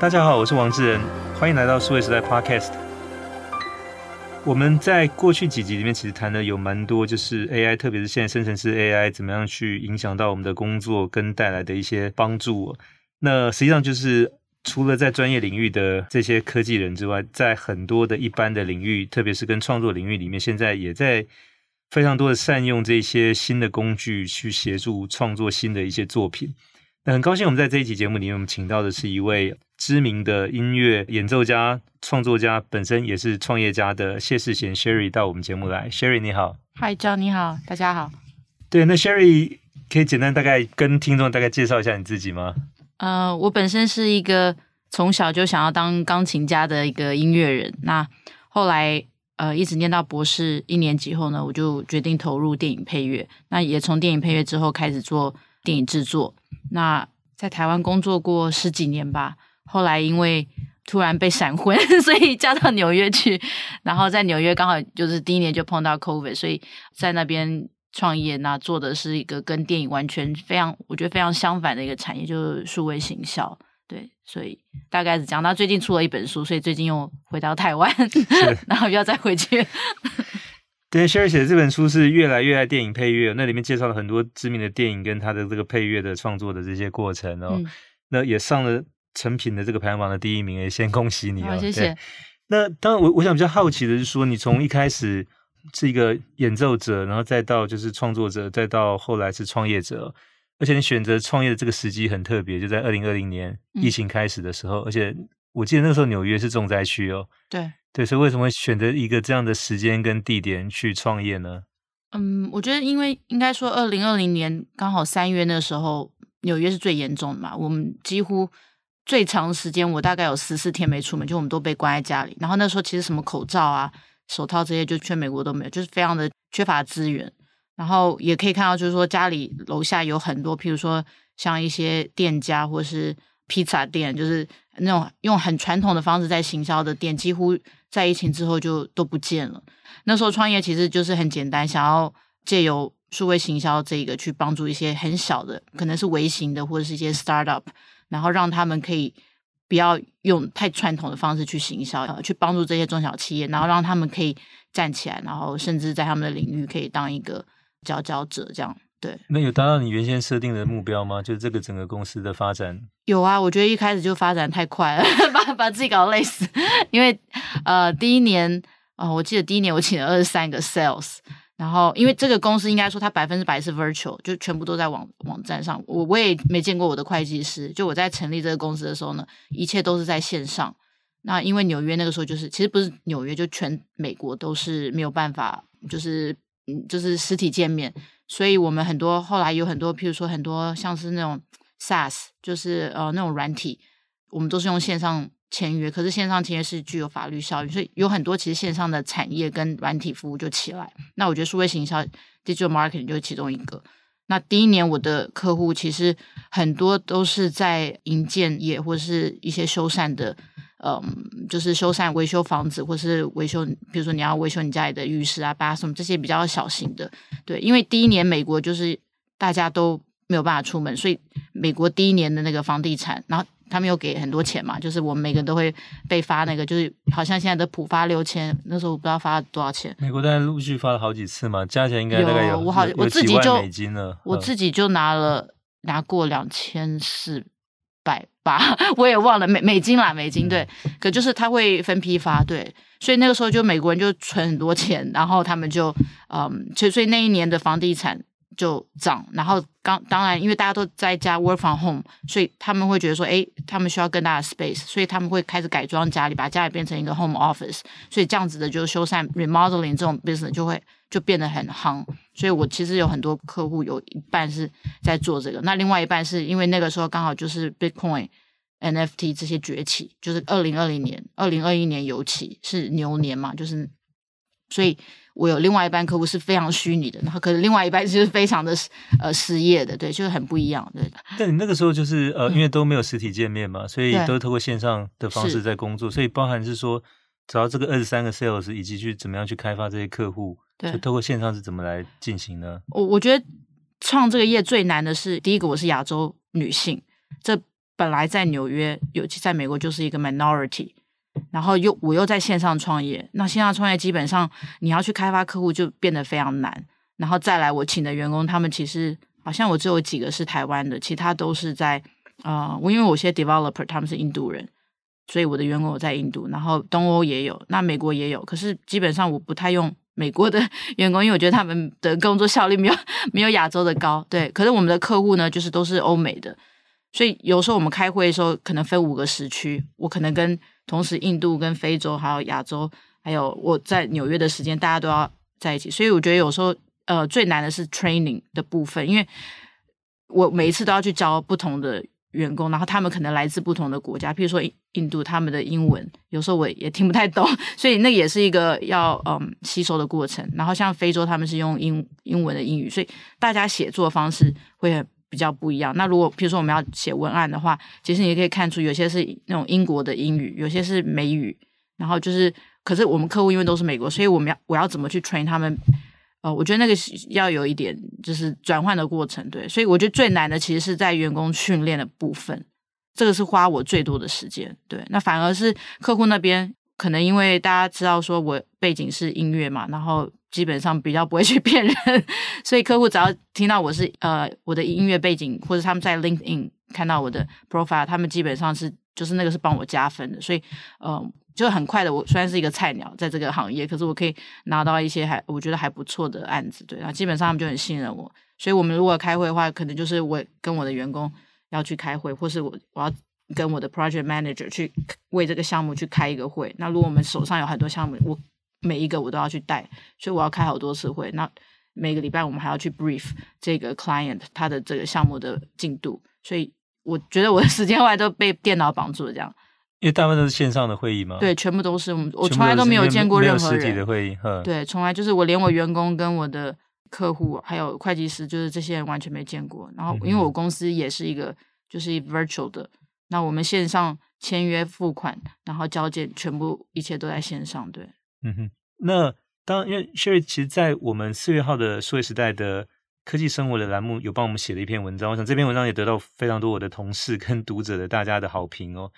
大家好，我是王志仁，欢迎来到数位时代 Podcast。我们在过去几集里面其实谈的有蛮多，就是 AI，特别是现在生成式 AI 怎么样去影响到我们的工作跟带来的一些帮助。那实际上就是除了在专业领域的这些科技人之外，在很多的一般的领域，特别是跟创作领域里面，现在也在非常多的善用这些新的工具去协助创作新的一些作品。那很高兴我们在这一集节目里面，我们请到的是一位。知名的音乐演奏家、创作家，本身也是创业家的谢世贤 Sherry 到我们节目来。Sherry 你好，Hi John 你好，大家好。对，那 Sherry 可以简单大概跟听众大概介绍一下你自己吗？呃，我本身是一个从小就想要当钢琴家的一个音乐人。那后来呃，一直念到博士一年级后呢，我就决定投入电影配乐。那也从电影配乐之后开始做电影制作。那在台湾工作过十几年吧。后来因为突然被闪婚，所以嫁到纽约去，然后在纽约刚好就是第一年就碰到 COVID，所以在那边创业，那做的是一个跟电影完全非常，我觉得非常相反的一个产业，就是数位行销。对，所以大概是讲到最近出了一本书，所以最近又回到台湾，然后又要再回去。对，Sherry 写的这本书是越来越爱电影配乐，那里面介绍了很多知名的电影跟他的这个配乐的创作的这些过程哦，嗯、那也上了。成品的这个排行榜的第一名，也先恭喜你啊！谢谢。那当然，我我想比较好奇的是说，你从一开始是一个演奏者，然后再到就是创作者，再到后来是创业者，而且你选择创业的这个时机很特别，就在二零二零年疫情开始的时候，嗯、而且我记得那个时候纽约是重灾区哦。对对，所以为什么会选择一个这样的时间跟地点去创业呢？嗯，我觉得因为应该说二零二零年刚好三月那时候，纽约是最严重的嘛，我们几乎。最长时间，我大概有十四天没出门，就我们都被关在家里。然后那时候其实什么口罩啊、手套这些，就全美国都没有，就是非常的缺乏资源。然后也可以看到，就是说家里楼下有很多，譬如说像一些店家或是披萨店，就是那种用很传统的方式在行销的店，几乎在疫情之后就都不见了。那时候创业其实就是很简单，想要借由数位行销这个去帮助一些很小的，可能是微型的或者是一些 startup。然后让他们可以不要用太传统的方式去行销，呃，去帮助这些中小企业，然后让他们可以站起来，然后甚至在他们的领域可以当一个佼佼者，这样对。那有达到你原先设定的目标吗？就是这个整个公司的发展？有啊，我觉得一开始就发展太快了，把把自己搞累死。因为呃，第一年啊，呃，我记得第一年我请了二十三个 sales。然后，因为这个公司应该说它百分之百是 virtual，就全部都在网网站上。我我也没见过我的会计师。就我在成立这个公司的时候呢，一切都是在线上。那因为纽约那个时候就是，其实不是纽约，就全美国都是没有办法，就是嗯，就是实体见面。所以我们很多后来有很多，譬如说很多像是那种 SaaS，就是呃那种软体，我们都是用线上。签约，可是线上签约是具有法律效应，所以有很多其实线上的产业跟软体服务就起来。那我觉得数位行销 （digital marketing） 就是其中一个。那第一年我的客户其实很多都是在营建业或是一些修缮的，嗯，就是修缮维修房子或是维修，比如说你要维修你家里的浴室啊、b a t 这些比较小型的。对，因为第一年美国就是大家都没有办法出门，所以美国第一年的那个房地产，然后。他们有给很多钱嘛，就是我们每个人都会被发那个，就是好像现在的普发六千，那时候我不知道发了多少钱。美国大概陆续发了好几次嘛，加起来应该大概有，有我好我自己就美金了，我自己就拿了拿过两千四百八，我也忘了美美金啦，美金对，嗯、可就是他会分批发，对，所以那个时候就美国人就存很多钱，然后他们就嗯，所以所以那一年的房地产。就涨，然后刚当然，因为大家都在家 work from home，所以他们会觉得说，哎，他们需要更大的 space，所以他们会开始改装家里，把家里变成一个 home office，所以这样子的就修缮 remodeling 这种 business 就会就变得很夯。所以我其实有很多客户，有一半是在做这个，那另外一半是因为那个时候刚好就是 Bitcoin、NFT 这些崛起，就是二零二零年、二零二一年尤其是牛年嘛，就是所以。我有另外一半客户是非常虚拟的，然后可是另外一半就是非常的呃失业的，对，就是很不一样，对。但你那个时候就是呃，因为都没有实体见面嘛，所以都透过线上的方式在工作，所以包含是说找到这个二十三个 sales 以及去怎么样去开发这些客户，对，就透过线上是怎么来进行呢？我我觉得创这个业最难的是第一个，我是亚洲女性，这本来在纽约，尤其在美国就是一个 minority，然后又我又在线上创业，那线上创业基本上你要去开发客户就变得非常难。然后再来，我请的员工，他们其实好像我只有几个是台湾的，其他都是在啊，我、因为我些 developer 他们是印度人，所以我的员工我在印度，然后东欧也有，那美国也有，可是基本上我不太用美国的 员工，因为我觉得他们的工作效率没有没有亚洲的高。对，可是我们的客户呢，就是都是欧美的，所以有时候我们开会的时候，可能分五个时区，我可能跟同时印度、跟非洲还有亚洲，还有我在纽约的时间，大家都要在一起，所以我觉得有时候。呃，最难的是 training 的部分，因为我每一次都要去教不同的员工，然后他们可能来自不同的国家，譬如说印度，他们的英文有时候我也听不太懂，所以那也是一个要嗯吸收的过程。然后像非洲，他们是用英英文的英语，所以大家写作方式会很比较不一样。那如果譬如说我们要写文案的话，其实你可以看出有些是那种英国的英语，有些是美语，然后就是，可是我们客户因为都是美国，所以我们要我要怎么去 train 他们？哦，我觉得那个要有一点就是转换的过程，对，所以我觉得最难的其实是在员工训练的部分，这个是花我最多的时间，对。那反而是客户那边，可能因为大家知道说我背景是音乐嘛，然后基本上比较不会去骗人，所以客户只要听到我是呃我的音乐背景，或者他们在 LinkedIn 看到我的 profile，他们基本上是就是那个是帮我加分的，所以呃。就很快的，我虽然是一个菜鸟，在这个行业，可是我可以拿到一些还我觉得还不错的案子，对，然后基本上他们就很信任我，所以我们如果开会的话，可能就是我跟我的员工要去开会，或是我我要跟我的 project manager 去为这个项目去开一个会。那如果我们手上有很多项目，我每一个我都要去带，所以我要开好多次会。那每个礼拜我们还要去 brief 这个 client 他的这个项目的进度，所以我觉得我的时间后来都被电脑绑住了，这样。因为大部分都是线上的会议嘛，对，全部都是我们，我从来都没有见过任何人实体的会议，对，从来就是我连我员工跟我的客户还有会计师，就是这些人完全没见过。然后因为我公司也是一个就是 virtual 的，那我们线上签约付款，然后交件，全部一切都在线上。对，嗯哼。那当因为 Sherry 其实，在我们四月号的数位时代的科技生活的栏目有帮我们写了一篇文章，我想这篇文章也得到非常多我的同事跟读者的大家的好评哦。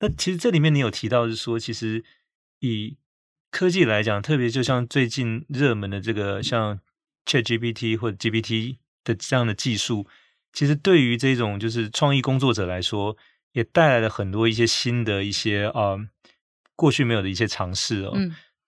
那其实这里面你有提到是说，其实以科技来讲，特别就像最近热门的这个像 ChatGPT 或者 GPT 的这样的技术，其实对于这种就是创意工作者来说，也带来了很多一些新的一些啊、呃、过去没有的一些尝试哦。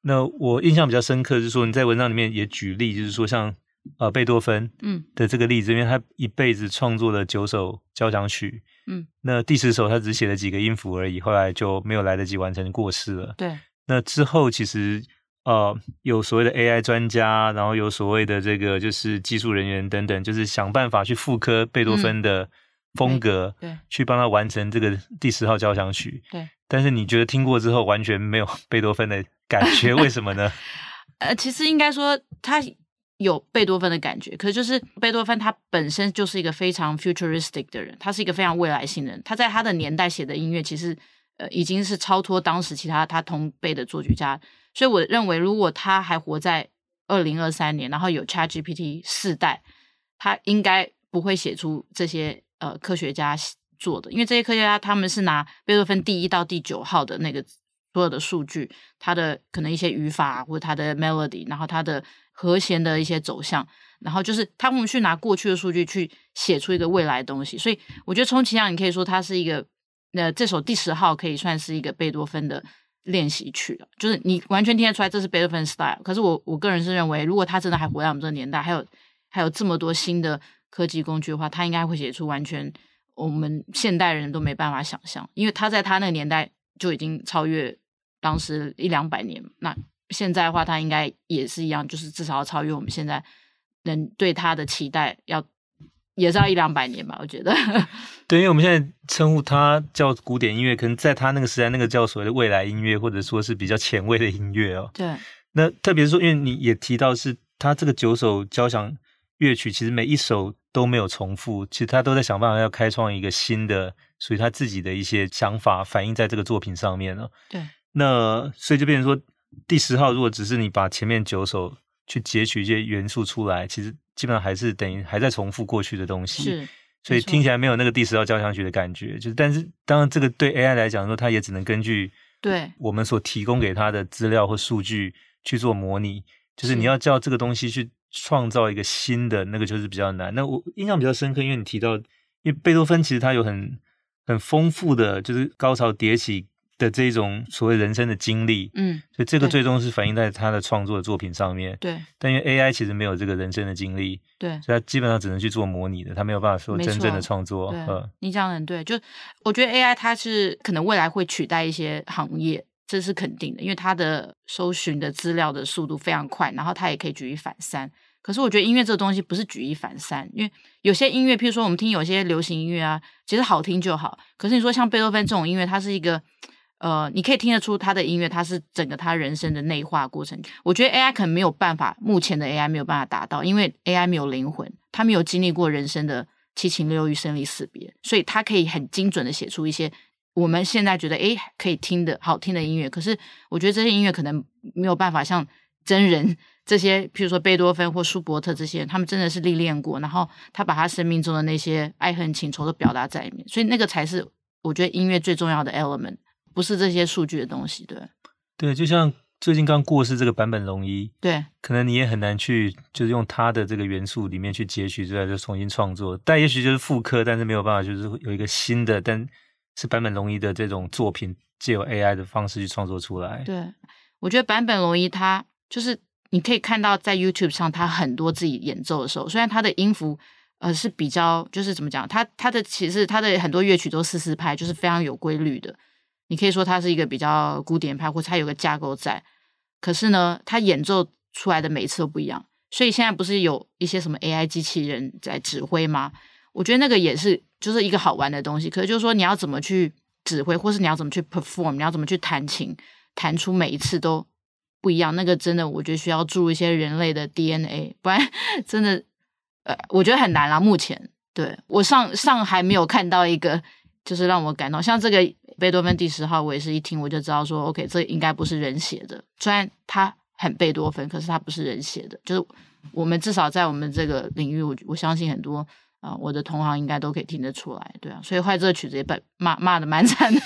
那我印象比较深刻就是说，你在文章里面也举例，就是说像呃贝多芬嗯的这个例子，嗯、因为他一辈子创作了九首交响曲。嗯，那第十首他只写了几个音符而已，后来就没有来得及完成，过世了。对，那之后其实呃有所谓的 AI 专家，然后有所谓的这个就是技术人员等等，就是想办法去复刻贝多芬的风格，对去帮他完成这个第十号交响曲。对，但是你觉得听过之后完全没有 贝多芬的感觉，为什么呢？呃，其实应该说他。有贝多芬的感觉，可是就是贝多芬他本身就是一个非常 futuristic 的人，他是一个非常未来性的人。他在他的年代写的音乐，其实呃已经是超脱当时其他他同辈的作曲家。所以我认为，如果他还活在二零二三年，然后有 ChatGPT 四代，他应该不会写出这些呃科学家做的，因为这些科学家他们是拿贝多芬第一到第九号的那个所有的数据，他的可能一些语法或者他的 melody，然后他的。和弦的一些走向，然后就是他们去拿过去的数据去写出一个未来的东西，所以我觉得充其量你可以说它是一个，呃，这首第十号可以算是一个贝多芬的练习曲了，就是你完全听得出来这是贝多芬 style。可是我我个人是认为，如果他真的还活在我们这个年代，还有还有这么多新的科技工具的话，他应该会写出完全我们现代人都没办法想象，因为他在他那个年代就已经超越当时一两百年那。现在的话，他应该也是一样，就是至少要超越我们现在人对他的期待，要也是要一两百年吧，我觉得。对，因为我们现在称呼他叫古典音乐，可能在他那个时代，那个叫所谓的未来音乐，或者说是比较前卫的音乐哦。对。那特别是说，因为你也提到是他这个九首交响乐曲，其实每一首都没有重复，其实他都在想办法要开创一个新的属于他自己的一些想法，反映在这个作品上面哦。对。那所以就变成说。第十号，如果只是你把前面九首去截取一些元素出来，其实基本上还是等于还在重复过去的东西。是。所以听起来没有那个第十号交响曲的感觉。就是，但是当然这个对 AI 来讲说，它也只能根据对我们所提供给它的资料或数据去做模拟。就是你要叫这个东西去创造一个新的，那个就是比较难。那我印象比较深刻，因为你提到，因为贝多芬其实他有很很丰富的，就是高潮迭起。的这种所谓人生的经历，嗯，所以这个最终是反映在他的创作的作品上面。对，但因为 AI 其实没有这个人生的经历，对，所以他基本上只能去做模拟的，他没有办法说真正的创作。对，嗯，你讲的很对，就我觉得 AI 它是可能未来会取代一些行业，这是肯定的，因为它的搜寻的资料的速度非常快，然后它也可以举一反三。可是我觉得音乐这个东西不是举一反三，因为有些音乐，譬如说我们听有些流行音乐啊，其实好听就好。可是你说像贝多芬这种音乐，它是一个。呃，你可以听得出他的音乐，他是整个他人生的内化过程。我觉得 AI 可能没有办法，目前的 AI 没有办法达到，因为 AI 没有灵魂，他没有经历过人生的七情六欲、生离死别，所以他可以很精准的写出一些我们现在觉得诶可以听的好听的音乐。可是我觉得这些音乐可能没有办法像真人这些，譬如说贝多芬或舒伯特这些人，他们真的是历练过，然后他把他生命中的那些爱恨情仇都表达在里面，所以那个才是我觉得音乐最重要的 element。不是这些数据的东西，对对，就像最近刚过世这个版本龙一，对，可能你也很难去就是用他的这个元素里面去截取出来，就重新创作，但也许就是复刻，但是没有办法，就是有一个新的，但是版本龙一的这种作品，借由 AI 的方式去创作出来。对，我觉得版本龙一他就是你可以看到在 YouTube 上他很多自己演奏的时候，虽然他的音符呃是比较就是怎么讲，他他的其实他的很多乐曲都四四拍，就是非常有规律的。你可以说它是一个比较古典派，或者它有个架构在，可是呢，它演奏出来的每一次都不一样。所以现在不是有一些什么 AI 机器人在指挥吗？我觉得那个也是就是一个好玩的东西。可是就是说你要怎么去指挥，或是你要怎么去 perform，你要怎么去弹琴，弹出每一次都不一样。那个真的我觉得需要注入一些人类的 DNA，不然 真的呃，我觉得很难啦。目前对我上上还没有看到一个。就是让我感动，像这个贝多芬第十号，我也是一听我就知道说，OK，这应该不是人写的。虽然他很贝多芬，可是他不是人写的。就是我们至少在我们这个领域，我我相信很多啊、我的同行应该都可以听得出来，对啊。所以坏这个曲子也被骂骂的蛮惨的。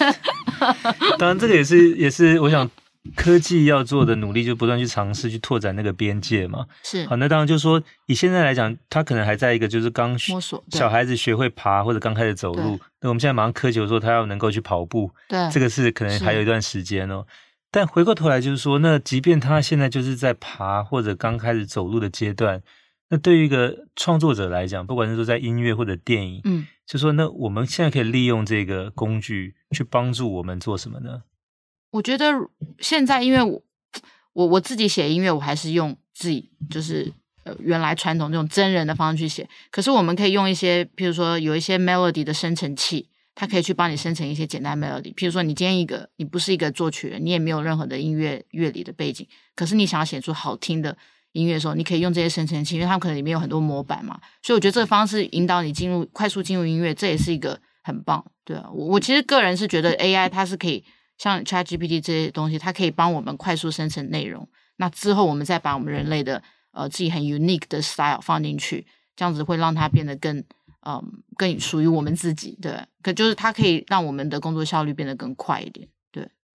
当然，这个也是也是我想。科技要做的努力，就不断去尝试去拓展那个边界嘛。是好，那当然就是说，以现在来讲，他可能还在一个就是刚摸索，小孩子学会爬或者刚开始走路。那我们现在马上苛求说他要能够去跑步，对，这个是可能还有一段时间哦。但回过头来就是说，那即便他现在就是在爬或者刚开始走路的阶段，那对于一个创作者来讲，不管是说在音乐或者电影，嗯，就说那我们现在可以利用这个工具去帮助我们做什么呢？我觉得现在，因为我我我自己写音乐，我还是用自己就是呃原来传统这种真人的方式去写。可是我们可以用一些，譬如说有一些 melody 的生成器，它可以去帮你生成一些简单 melody。譬如说你今天一个你不是一个作曲人，你也没有任何的音乐乐理的背景，可是你想要写出好听的音乐的时候，你可以用这些生成器，因为他们可能里面有很多模板嘛。所以我觉得这个方式引导你进入快速进入音乐，这也是一个很棒。对啊，我我其实个人是觉得 AI 它是可以。像 ChatGPT 这些东西，它可以帮我们快速生成内容。那之后，我们再把我们人类的呃自己很 unique 的 style 放进去，这样子会让它变得更嗯、更属于我们自己。对，可就是它可以让我们的工作效率变得更快一点。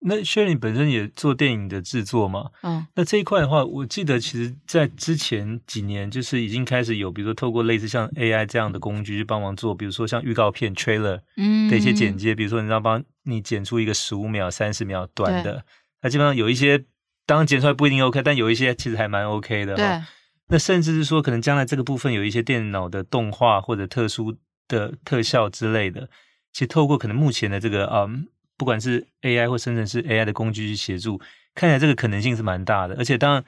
那 Sherry 本身也做电影的制作嘛，嗯，那这一块的话，我记得其实，在之前几年，就是已经开始有，比如说透过类似像 AI 这样的工具去帮忙做，比如说像预告片 trailer 的一些剪接，嗯、比如说你要帮你剪出一个十五秒、三十秒短的，那基本上有一些，当然剪出来不一定 OK，但有一些其实还蛮 OK 的。对，那甚至是说，可能将来这个部分有一些电脑的动画或者特殊的特效之类的，其实透过可能目前的这个嗯。不管是 AI 或生成式 AI 的工具去协助，看起来这个可能性是蛮大的。而且当然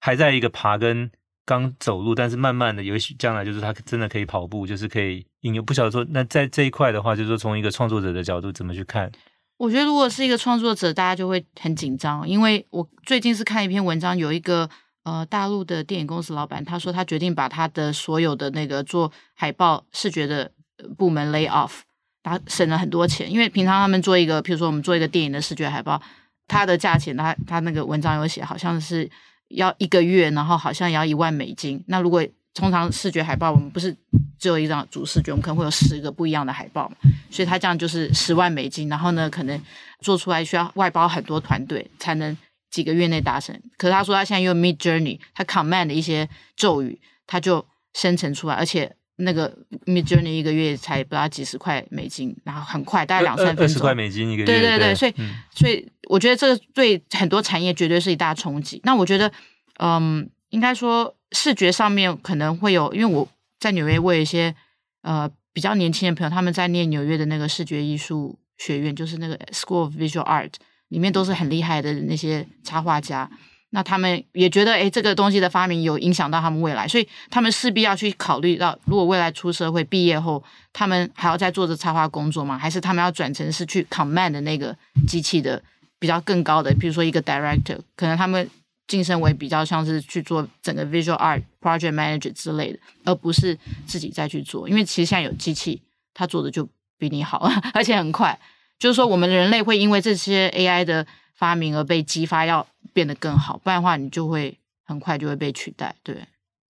还在一个爬跟刚走路，但是慢慢的，也许将来就是他真的可以跑步，就是可以应用。不晓得说，那在这一块的话，就是说从一个创作者的角度怎么去看？我觉得如果是一个创作者，大家就会很紧张，因为我最近是看一篇文章，有一个呃大陆的电影公司老板，他说他决定把他的所有的那个做海报视觉的部门 lay off。他省了很多钱，因为平常他们做一个，比如说我们做一个电影的视觉海报，它的价钱，他他那个文章有写，好像是要一个月，然后好像也要一万美金。那如果通常视觉海报，我们不是只有一张主视觉，我们可能会有十个不一样的海报，所以他这样就是十万美金，然后呢，可能做出来需要外包很多团队才能几个月内达成。可是他说他现在用 Midjourney，他 command 的一些咒语，他就生成出来，而且那个 Midjourney 一个月才不到几十块美金，然后很快，大概两三分钟，二十块美金一个月。对对对，对所以、嗯、所以我觉得这个对很多产业绝对是一大冲击。那我觉得，嗯，应该说视觉上面可能会有，因为我。在纽约，我有一些呃比较年轻的朋友，他们在念纽约的那个视觉艺术学院，就是那个 School of Visual Art，里面都是很厉害的那些插画家。那他们也觉得，诶，这个东西的发明有影响到他们未来，所以他们势必要去考虑到，如果未来出社会毕业后，他们还要再做着插画工作吗？还是他们要转成是去 command 的那个机器的比较更高的，比如说一个 director，可能他们。晋升为比较像是去做整个 visual art project manager 之类的，而不是自己再去做。因为其实现在有机器，它做的就比你好，而且很快。就是说，我们人类会因为这些 AI 的发明而被激发，要变得更好。不然的话，你就会很快就会被取代。对，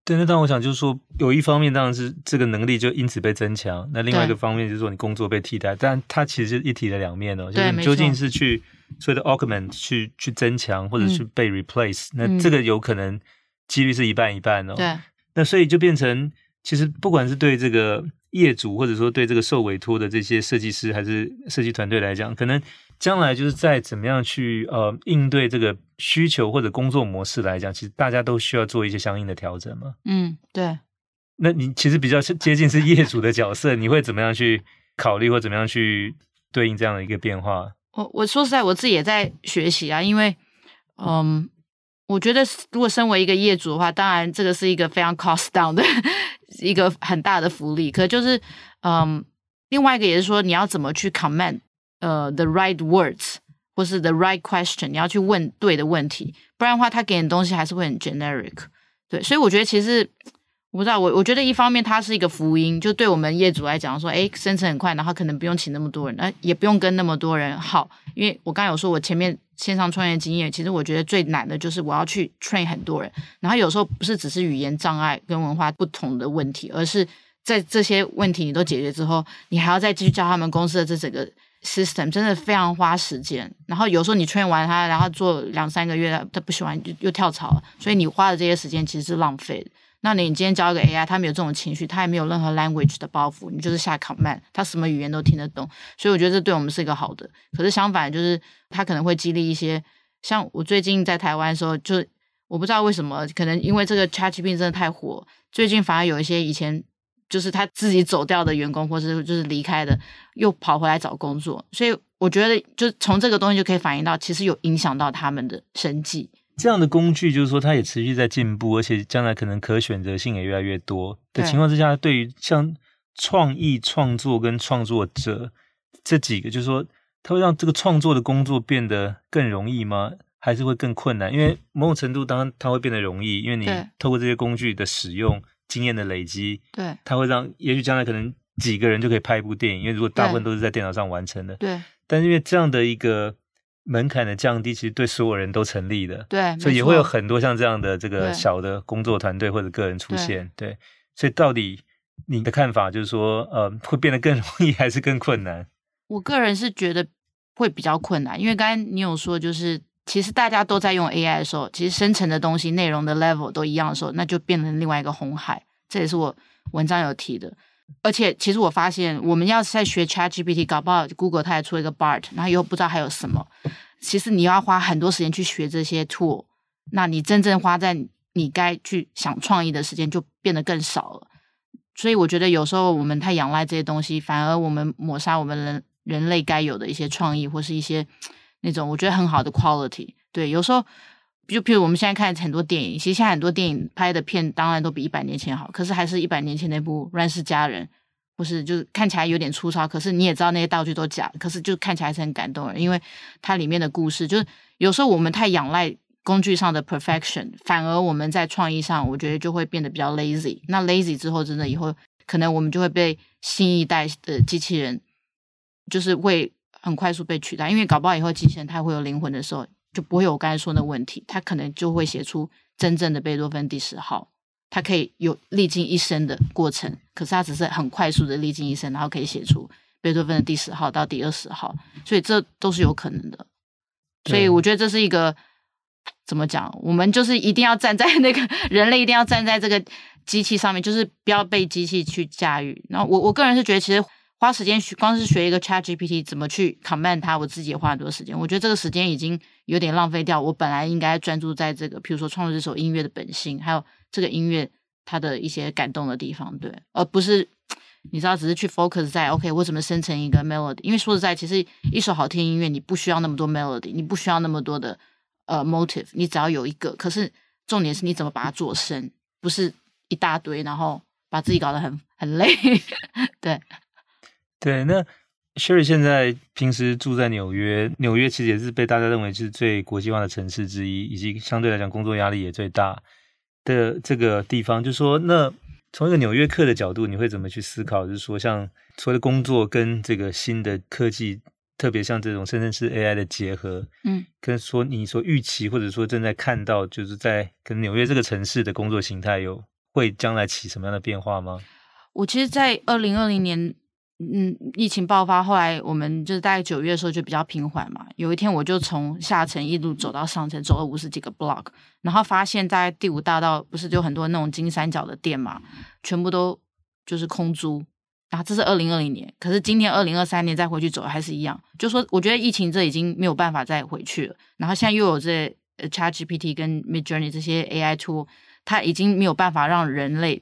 对。那当然，我想就是说，有一方面当然是这个能力就因此被增强。那另外一个方面就是说，你工作被替代。但它其实是一体的两面哦。就是你究竟是去。所谓的 augment 去去增强或者是被 replace，、嗯、那这个有可能几率是一半一半哦。对，那所以就变成，其实不管是对这个业主，或者说对这个受委托的这些设计师还是设计团队来讲，可能将来就是在怎么样去呃应对这个需求或者工作模式来讲，其实大家都需要做一些相应的调整嘛。嗯，对。那你其实比较接近是业主的角色，你会怎么样去考虑或怎么样去对应这样的一个变化？我我说实在，我自己也在学习啊，因为，嗯，我觉得如果身为一个业主的话，当然这个是一个非常 cost down 的一个很大的福利。可就是，嗯，另外一个也是说，你要怎么去 command 呃 the right words 或是 the right question，你要去问对的问题，不然的话，他给你的东西还是会很 generic。对，所以我觉得其实。我不知道，我我觉得一方面它是一个福音，就对我们业主来讲说，诶，生成很快，然后可能不用请那么多人，那也不用跟那么多人耗。因为我刚才有说，我前面线上创业经验，其实我觉得最难的就是我要去 train 很多人，然后有时候不是只是语言障碍跟文化不同的问题，而是在这些问题你都解决之后，你还要再继续教他们公司的这整个 system，真的非常花时间。然后有时候你训练完他，然后做两三个月，他不喜欢就又跳槽了，所以你花的这些时间其实是浪费。那你今天教一个 AI，他没有这种情绪，他也没有任何 language 的包袱，你就是下 command，他什么语言都听得懂，所以我觉得这对我们是一个好的。可是相反，就是他可能会激励一些，像我最近在台湾的时候，就我不知道为什么，可能因为这个 ChatGPT 真的太火，最近反而有一些以前就是他自己走掉的员工，或是就是离开的，又跑回来找工作，所以我觉得就从这个东西就可以反映到，其实有影响到他们的生计。这样的工具就是说，它也持续在进步，而且将来可能可选择性也越来越多的情况之下，对于像创意创作跟创作者这几个，就是说，它会让这个创作的工作变得更容易吗？还是会更困难？因为某种程度，当然它会变得容易，因为你透过这些工具的使用、经验的累积，对，它会让也许将来可能几个人就可以拍一部电影，因为如果大部分都是在电脑上完成的，对，但是因为这样的一个。门槛的降低，其实对所有人都成立的。对，所以也会有很多像这样的这个小的工作团队或者个人出现。对，对，所以到底你的看法就是说，呃，会变得更容易 还是更困难？我个人是觉得会比较困难，因为刚才你有说，就是其实大家都在用 AI 的时候，其实生成的东西、内容的 level 都一样的时候，那就变成另外一个红海。这也是我文章有提的。而且，其实我发现，我们要是在学 ChatGPT，搞不好 Google 它也出一个 Bart，然后以后不知道还有什么。其实你要花很多时间去学这些 tool，那你真正花在你该去想创意的时间就变得更少了。所以我觉得有时候我们太仰赖这些东西，反而我们抹杀我们人人类该有的一些创意，或是一些那种我觉得很好的 quality。对，有时候。就譬如我们现在看很多电影，其实现在很多电影拍的片当然都比一百年前好，可是还是一百年前那部《乱世佳人》，不是就是看起来有点粗糙，可是你也知道那些道具都假，可是就看起来是很感动人，因为它里面的故事就是有时候我们太仰赖工具上的 perfection，反而我们在创意上我觉得就会变得比较 lazy。那 lazy 之后，真的以后可能我们就会被新一代的机器人就是会很快速被取代，因为搞不好以后机器人它会有灵魂的时候。就不会有我刚才说的问题，它可能就会写出真正的贝多芬第十号。它可以有历经一生的过程，可是它只是很快速的历经一生，然后可以写出贝多芬的第十号到第二十号，所以这都是有可能的。所以我觉得这是一个怎么讲？我们就是一定要站在那个人类，一定要站在这个机器上面，就是不要被机器去驾驭。然后我我个人是觉得，其实花时间学，光是学一个 ChatGPT 怎么去 command 它，我自己也花很多时间。我觉得这个时间已经有点浪费掉。我本来应该专注在这个，比如说创作这首音乐的本性，还有这个音乐它的一些感动的地方，对，而不是。你知道，只是去 focus 在 OK，我怎么生成一个 melody？因为说实在，其实一首好听音乐，你不需要那么多 melody，你不需要那么多的呃 motive，你只要有一个。可是重点是你怎么把它做深，不是一大堆，然后把自己搞得很很累。对对，那 Sherry 现在平时住在纽约，纽约其实也是被大家认为是最国际化的城市之一，以及相对来讲工作压力也最大的这个地方。就说那。从一个纽约客的角度，你会怎么去思考？就是说，像所谓的工作跟这个新的科技，特别像这种深圳式 AI 的结合，嗯，跟说你所预期或者说正在看到，就是在跟纽约这个城市的工作形态有会将来起什么样的变化吗？我其实，在二零二零年。嗯，疫情爆发，后来我们就是大概九月的时候就比较平缓嘛。有一天，我就从下层一路走到上层，走了五十几个 block，然后发现，在第五大道不是就很多那种金三角的店嘛，全部都就是空租。然后这是二零二零年，可是今年二零二三年再回去走还是一样。就说我觉得疫情这已经没有办法再回去了。然后现在又有这 ChatGPT 跟 Midjourney 这些 AI tool，它已经没有办法让人类。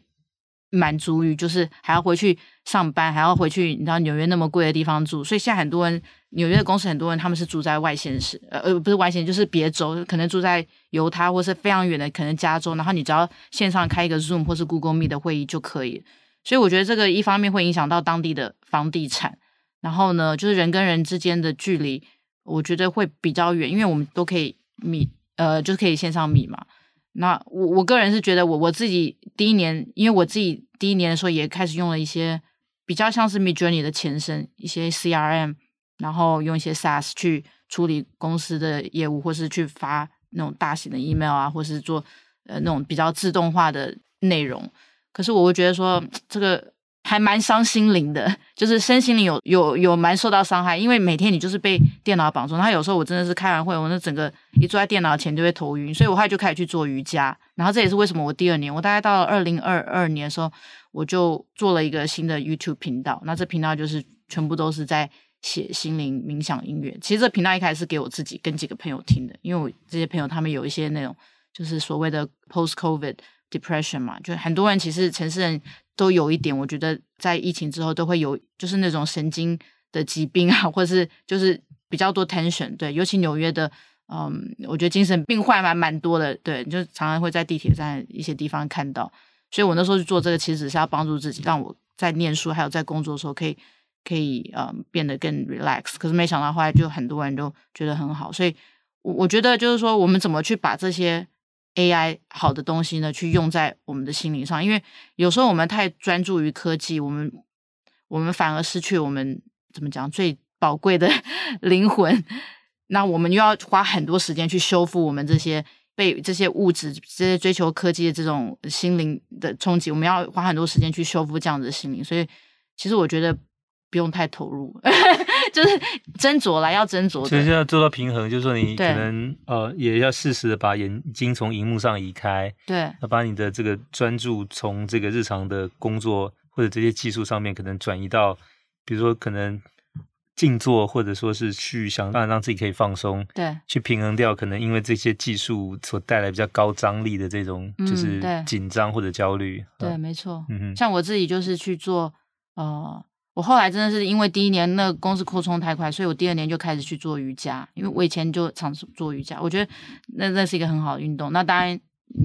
满足于就是还要回去上班，还要回去，你知道纽约那么贵的地方住，所以现在很多人纽约的公司很多人他们是住在外县市，呃呃不是外县，就是别州，可能住在犹他或是非常远的可能加州，然后你只要线上开一个 Zoom 或是 Google Meet 的会议就可以。所以我觉得这个一方面会影响到当地的房地产，然后呢就是人跟人之间的距离，我觉得会比较远，因为我们都可以米呃就是可以线上米嘛。那我我个人是觉得我我自己第一年，因为我自己第一年的时候也开始用了一些比较像是 Midjourney 的前身，一些 CRM，然后用一些 SaaS 去处理公司的业务，或是去发那种大型的 email 啊，或是做呃那种比较自动化的内容。可是我会觉得说这个。还蛮伤心灵的，就是身心灵有有有蛮受到伤害，因为每天你就是被电脑绑住。然后有时候我真的是开完会，我那整个一坐在电脑前就会头晕，所以我后来就开始去做瑜伽。然后这也是为什么我第二年，我大概到了二零二二年的时候，我就做了一个新的 YouTube 频道。那这频道就是全部都是在写心灵冥想音乐。其实这频道一开始是给我自己跟几个朋友听的，因为我这些朋友他们有一些那种就是所谓的 post COVID depression 嘛，就很多人其实城市人。都有一点，我觉得在疫情之后都会有，就是那种神经的疾病啊，或者是就是比较多 tension，对，尤其纽约的，嗯，我觉得精神病患还蛮多的，对，就常常会在地铁站一些地方看到，所以我那时候去做这个，其实是要帮助自己，让我在念书还有在工作的时候可以可以嗯变得更 relax，可是没想到后来就很多人都觉得很好，所以我我觉得就是说我们怎么去把这些。AI 好的东西呢，去用在我们的心灵上，因为有时候我们太专注于科技，我们我们反而失去我们怎么讲最宝贵的 灵魂。那我们又要花很多时间去修复我们这些被这些物质、这些追求科技的这种心灵的冲击，我们要花很多时间去修复这样子的心灵。所以，其实我觉得。不用太投入，就是斟酌来，要斟酌。其实要做到平衡，就是说你可能呃，也要适时的把眼睛从荧幕上移开，对，要把你的这个专注从这个日常的工作或者这些技术上面，可能转移到，比如说可能静坐，或者说是去想办法让自己可以放松，对，去平衡掉可能因为这些技术所带来比较高张力的这种就是紧张或者焦虑。嗯、对，对，没错，嗯嗯，像我自己就是去做呃。我后来真的是因为第一年那公司扩充太快，所以我第二年就开始去做瑜伽。因为我以前就尝试做瑜伽，我觉得那那是一个很好的运动。那当然，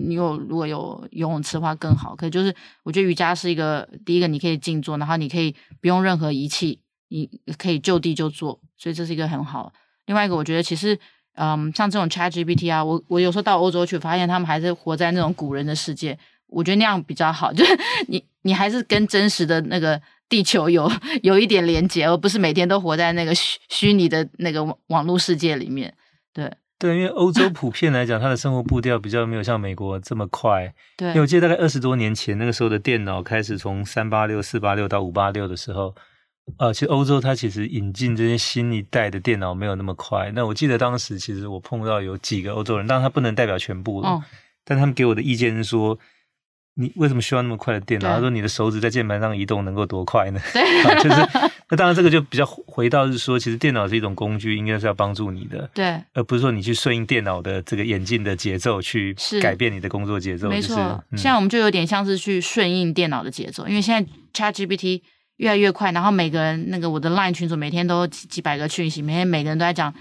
你有如果有游泳池的话更好。可就是我觉得瑜伽是一个第一个，你可以静坐，然后你可以不用任何仪器，你可以就地就做，所以这是一个很好。另外一个，我觉得其实，嗯，像这种 ChatGPT 啊，我我有时候到欧洲去，发现他们还是活在那种古人的世界。我觉得那样比较好，就是你你还是跟真实的那个。地球有 有一点连接，而不是每天都活在那个虚虚拟的那个网网络世界里面。对，对，因为欧洲普遍来讲，它的生活步调比较没有像美国这么快。对，因为我记得大概二十多年前，那个时候的电脑开始从三八六、四八六到五八六的时候，呃，其实欧洲它其实引进这些新一代的电脑没有那么快。那我记得当时其实我碰到有几个欧洲人，当然他不能代表全部了，哦、但他们给我的意见是说。你为什么需要那么快的电脑？他说你的手指在键盘上移动能够多快呢？对，就是那当然这个就比较回到是说，其实电脑是一种工具，应该是要帮助你的，对，而不是说你去顺应电脑的这个演进的节奏去改变你的工作节奏。没错，就是嗯、现在我们就有点像是去顺应电脑的节奏，因为现在 ChatGPT 越来越快，然后每个人那个我的 Line 群组每天都几几百个讯息，每天每个人都在讲，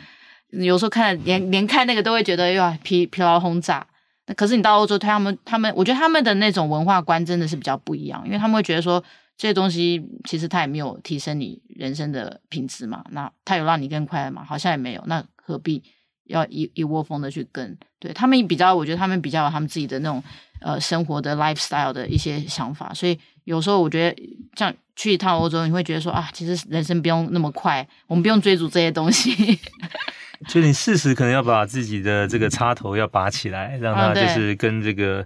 有时候看连连看那个都会觉得哇疲疲劳轰炸。那可是你到欧洲，他们他们，我觉得他们的那种文化观真的是比较不一样，因为他们会觉得说这些东西其实它也没有提升你人生的品质嘛，那它有让你更快乐嘛？好像也没有，那何必要一一窝蜂的去跟？对，他们比较，我觉得他们比较有他们自己的那种呃生活的 lifestyle 的一些想法，所以有时候我觉得像去一趟欧洲，你会觉得说啊，其实人生不用那么快，我们不用追逐这些东西。就你适时可能要把自己的这个插头要拔起来，让它就是跟这个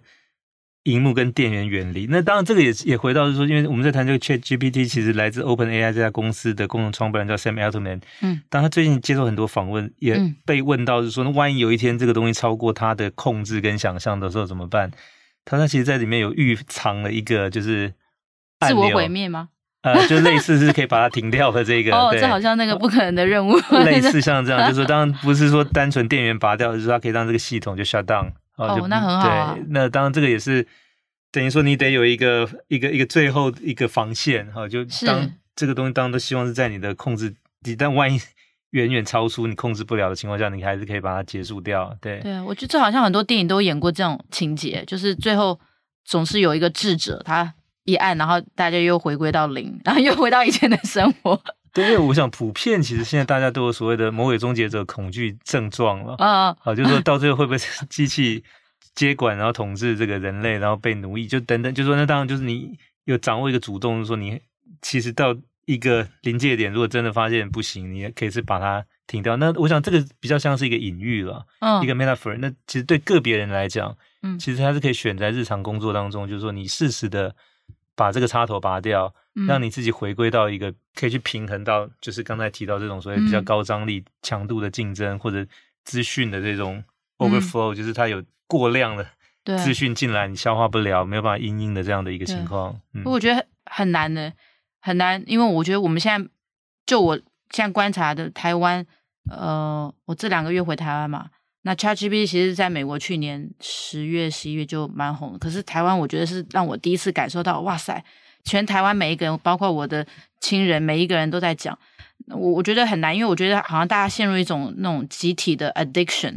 荧幕跟电源远离。那当然，这个也也回到是说，因为我们在谈这个 ChatGPT，其实来自 OpenAI 这家公司的共同创办人叫 Sam Altman。嗯，当他最近接受很多访问，也被问到是说，那万一有一天这个东西超过他的控制跟想象的时候怎么办？他说，其实在里面有预藏了一个就是自我毁灭吗？呃，就类似是可以把它停掉的这个，哦，这好像那个不可能的任务。类似 像这样，就是说，当然不是说单纯电源拔掉，就是说它可以让这个系统就 shut down。哦，那很好啊。对，那当然这个也是等于说你得有一个一个一个最后一个防线哈，就当这个东西当然都希望是在你的控制，但万一 远远超出你控制不了的情况下，你还是可以把它结束掉。对，对，我觉得这好像很多电影都演过这种情节，就是最后总是有一个智者他。一按，然后大家又回归到零，然后又回到以前的生活。对，因为我想普遍其实现在大家都有所谓的魔鬼终结者恐惧症状了。啊、哦，好，就是说到最后会不会 机器接管，然后统治这个人类，然后被奴役，就等等。就是说那当然就是你有掌握一个主动，就是说你其实到一个临界点，如果真的发现不行，你也可以是把它停掉。那我想这个比较像是一个隐喻了，嗯，一个 metaphor。那其实对个别人来讲，嗯，其实他是可以选在日常工作当中，就是说你适时的。把这个插头拔掉，让你自己回归到一个可以去平衡到，就是刚才提到这种所谓比较高张力、强度的竞争，或者资讯的这种 overflow，就是它有过量的资讯进来，你消化不了，没有办法应应的这样的一个情况。嗯，我觉得很难的，很难，因为我觉得我们现在就我现在观察的台湾，呃，我这两个月回台湾嘛。那 ChatGPT 其实在美国去年十月、十一月就蛮红，可是台湾我觉得是让我第一次感受到，哇塞，全台湾每一个人，包括我的亲人，每一个人都在讲。我我觉得很难，因为我觉得好像大家陷入一种那种集体的 addiction，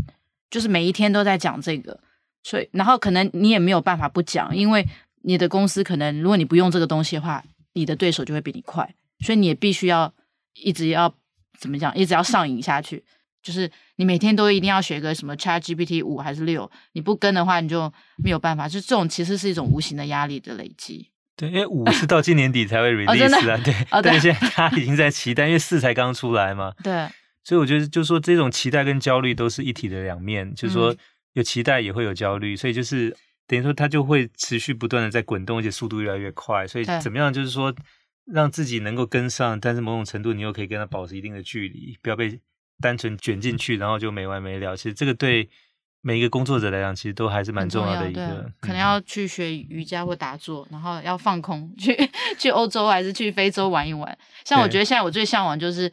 就是每一天都在讲这个，所以然后可能你也没有办法不讲，因为你的公司可能如果你不用这个东西的话，你的对手就会比你快，所以你也必须要一直要怎么讲，一直要上瘾下去。就是你每天都一定要学个什么 ChatGPT 五还是六，你不跟的话你就没有办法。就这种其实是一种无形的压力的累积。对，因为五是到今年底才会 release 啊，对，但是现在他已经在期待，因为四才刚出来嘛。对，所以我觉得就是说这种期待跟焦虑都是一体的两面，就是说有期待也会有焦虑，所以就是等于说它就会持续不断的在滚动，而且速度越来越快。所以怎么样就是说让自己能够跟上，但是某种程度你又可以跟它保持一定的距离，不要被。单纯卷进去，然后就没完没了。其实这个对每一个工作者来讲，其实都还是蛮重要的一个。可能要去学瑜伽或打坐，然后要放空，去去欧洲还是去非洲玩一玩。像我觉得现在我最向往就是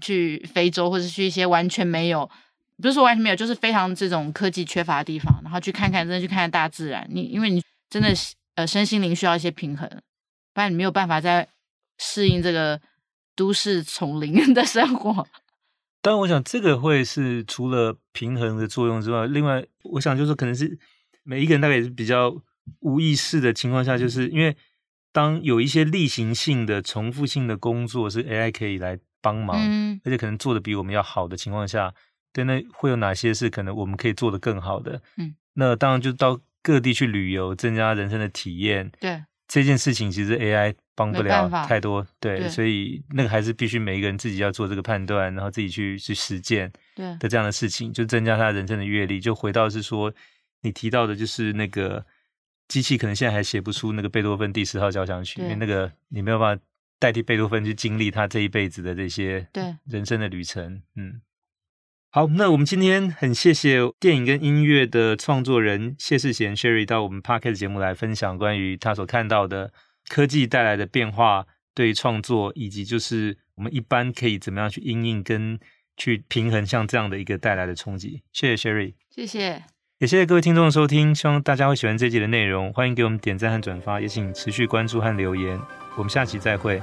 去非洲，或者去一些完全没有，不是说完全没有，就是非常这种科技缺乏的地方，然后去看看，真的去看看大自然。你因为你真的呃身心灵需要一些平衡，不然你没有办法再适应这个都市丛林 的生活。当然，我想这个会是除了平衡的作用之外，另外我想就是可能是每一个人大概也是比较无意识的情况下，就是因为当有一些例行性的、重复性的工作是 AI 可以来帮忙，嗯、而且可能做的比我们要好的情况下，对，那会有哪些是可能我们可以做得更好的？嗯，那当然就到各地去旅游，增加人生的体验。对，这件事情其实 AI 帮不了太多。对，对，所以那个还是必须每一个人自己要做这个判断，然后自己去去实践的这样的事情，就增加他人生的阅历。就回到是说，你提到的就是那个机器可能现在还写不出那个贝多芬第十号交响曲，因为那个你没有办法代替贝多芬去经历他这一辈子的这些对人生的旅程。嗯。好，那我们今天很谢谢电影跟音乐的创作人谢世贤 Sherry 到我们 Podcast 节目来分享关于他所看到的科技带来的变化对创作，以及就是我们一般可以怎么样去应应跟去平衡像这样的一个带来的冲击。谢谢 Sherry，谢谢，也谢谢各位听众的收听，希望大家会喜欢这集的内容，欢迎给我们点赞和转发，也请持续关注和留言，我们下期再会。